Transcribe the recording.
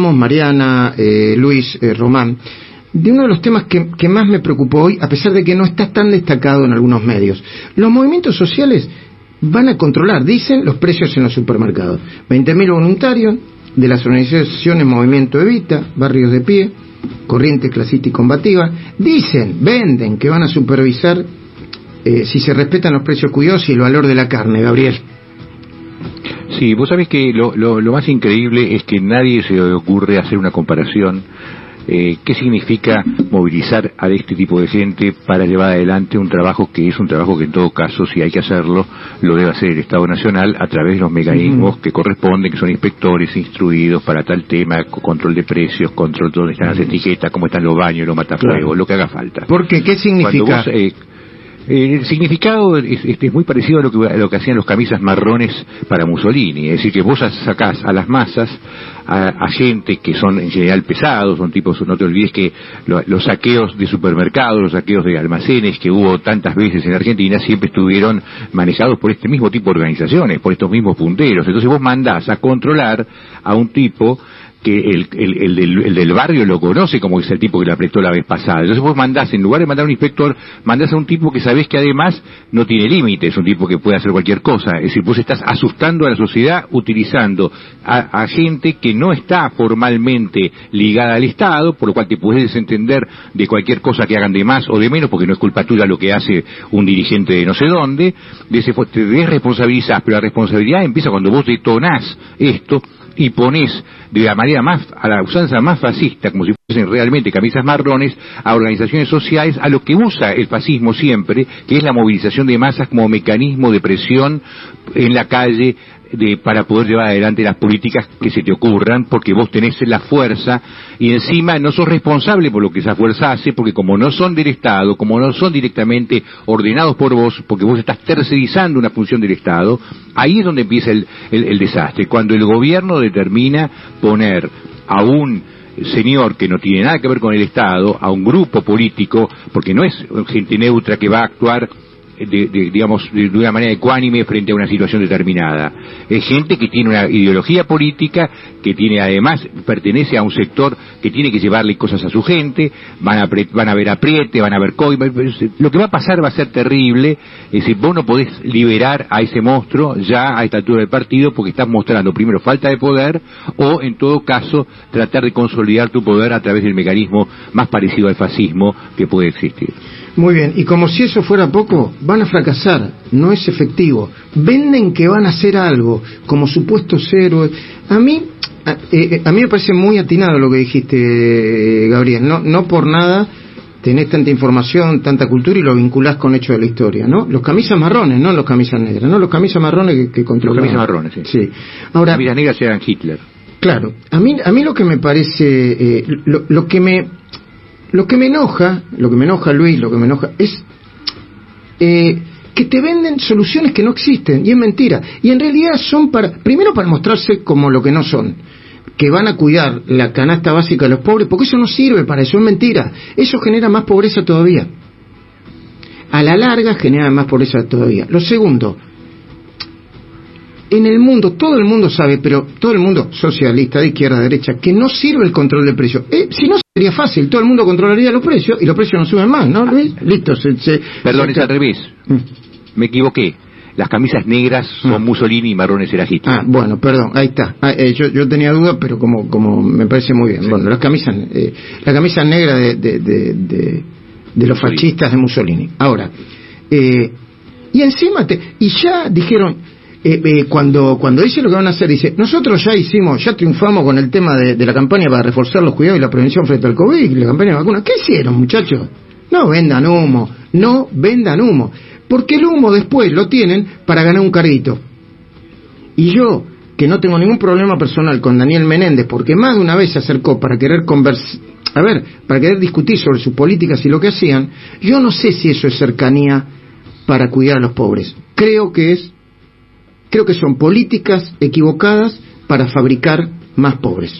Mariana, eh, Luis, eh, Román, de uno de los temas que, más me preocupó hoy, a pesar de que no está tan destacado en algunos medios. Los movimientos sociales van a controlar, dicen, los precios en los supermercados. 20.000 voluntarios de las organizaciones Movimiento Evita, Barrios de Pie, Corriente Clasista y Combativa, dicen, venden que van a supervisar eh, si se respetan los precios cuidados y el valor de la carne, Gabriel. Sí, vos sabés que lo, lo, lo más increíble es que nadie se le ocurre hacer una comparación eh, qué significa movilizar a este tipo de gente para llevar adelante un trabajo que es un trabajo que en todo caso, si hay que hacerlo, lo debe hacer el Estado Nacional a través de los mecanismos que corresponden, que son inspectores instruidos para tal tema, control de precios, control de dónde están las etiquetas, cómo están los baños, los matafuegos, lo que haga falta. ¿Por qué? ¿Qué significa? Eh, el significado es, es, muy parecido a lo, que, a lo que hacían los camisas marrones para Mussolini, es decir, que vos sacás a las masas a, gente que son en general pesados, son tipos, no te olvides que los saqueos de supermercados, los saqueos de almacenes que hubo tantas veces en Argentina siempre estuvieron manejados por este mismo tipo de organizaciones, por estos mismos punteros. Entonces vos mandás a controlar a un tipo que el, el, del, del, barrio lo conoce como es el tipo que le apretó la vez pasada. Entonces vos mandás, en lugar de mandar a un inspector, mandás a un tipo que sabés que además no tiene límites, un tipo que puede hacer cualquier cosa. Es decir, vos estás asustando a la sociedad utilizando a, a, gente que no está formalmente ligada al Estado, por lo cual te puedes desentender de cualquier cosa que hagan de más o de menos, porque no es culpa tuya lo que hace un dirigente de no sé dónde. De ese, te desresponsabilizás, pero la responsabilidad empieza cuando vos detonás esto y pones de la manera más, a la usanza más fascista, como si fuesen realmente camisas marrones, a organizaciones sociales, a lo que usa el fascismo siempre, que es la movilización de masas como mecanismo de presión en la calle de, para poder llevar adelante las políticas que se te ocurran, porque vos tenés la fuerza y encima no sos responsable por lo que esa fuerza hace, porque como no son del Estado, como no son directamente ordenados por vos, porque vos estás tercerizando una función del Estado, ahí es donde empieza el, el, desastre. Cuando el gobierno determina poner a un señor que no tiene nada que ver con el Estado, a un grupo político, porque no es gente neutra que va a actuar de, de, digamos, de, una manera ecuánime frente a una situación determinada. Es gente que tiene una ideología política, que tiene además, pertenece a un sector que tiene que llevarle cosas a su gente, van a, van a ver apriete, van a ver coima. Lo que va a pasar va a ser terrible, es decir, vos no podés liberar a ese monstruo ya a esta altura del partido porque estás mostrando primero falta de poder o en todo caso tratar de consolidar tu poder a través del mecanismo más parecido al fascismo que puede existir. Muy bien, y como si eso fuera poco, van a fracasar, no es efectivo. Venden que van a hacer algo, como supuestos héroes. A mí, a, eh, a mí me parece muy atinado lo que dijiste, Gabriel. No, no por nada tenés tanta información, tanta cultura y lo vinculás con hechos de la historia, ¿no? Los camisas marrones, no los camisas negras, ¿no? Los camisas marrones que, que controlaban. Los camisas marrones, sí. sí. Ahora, Las camisas negras eran Hitler. Claro, a mí, a mí lo que me parece, eh, lo, lo que me lo que me enoja, lo que me enoja Luis, lo que me enoja es eh, que te venden soluciones que no existen y es mentira. Y en realidad son para, primero para mostrarse como lo que no son, que van a cuidar la canasta básica de los pobres, porque eso no sirve para eso, es mentira. Eso genera más pobreza todavía. A la larga genera más pobreza todavía. Lo segundo, en el mundo, todo el mundo sabe, pero todo el mundo, socialista, de izquierda, derecha, que no sirve el control de precios. Eh, si no sería fácil, todo el mundo controlaría los precios y los precios no suben más, ¿no, Luis? Listo, se... se Perdón, se... es al revés. Mm. Me equivoqué. Las camisas negras son mm. Mussolini y marrones era Hitler. Ah, bueno, perdón, ahí está. Ah, eh, yo, yo tenía duda, pero como, como me parece muy bien. Sí. Bueno, las camisas, eh, la camisa negra de, de, de, de, de los Mussolini. fascistas de Mussolini. Ahora, eh, y encima, te, y ya dijeron, eh, eh, cuando, cuando dice lo que van a hacer, dice, nosotros ya hicimos, ya triunfamos con el tema de, la campaña para reforzar los cuidados y la prevención frente al COVID, la campaña de vacunas. ¿Qué hicieron, muchachos? No vendan humo, no vendan humo. Porque el humo después lo tienen para ganar un carguito. Y yo, que no tengo ningún problema personal con Daniel Menéndez, porque más de una vez se acercó para querer conversar, a ver, para querer discutir sobre sus políticas y lo que hacían, yo no sé si eso es cercanía para cuidar a los pobres. Creo que es creo que son políticas equivocadas para fabricar más pobres.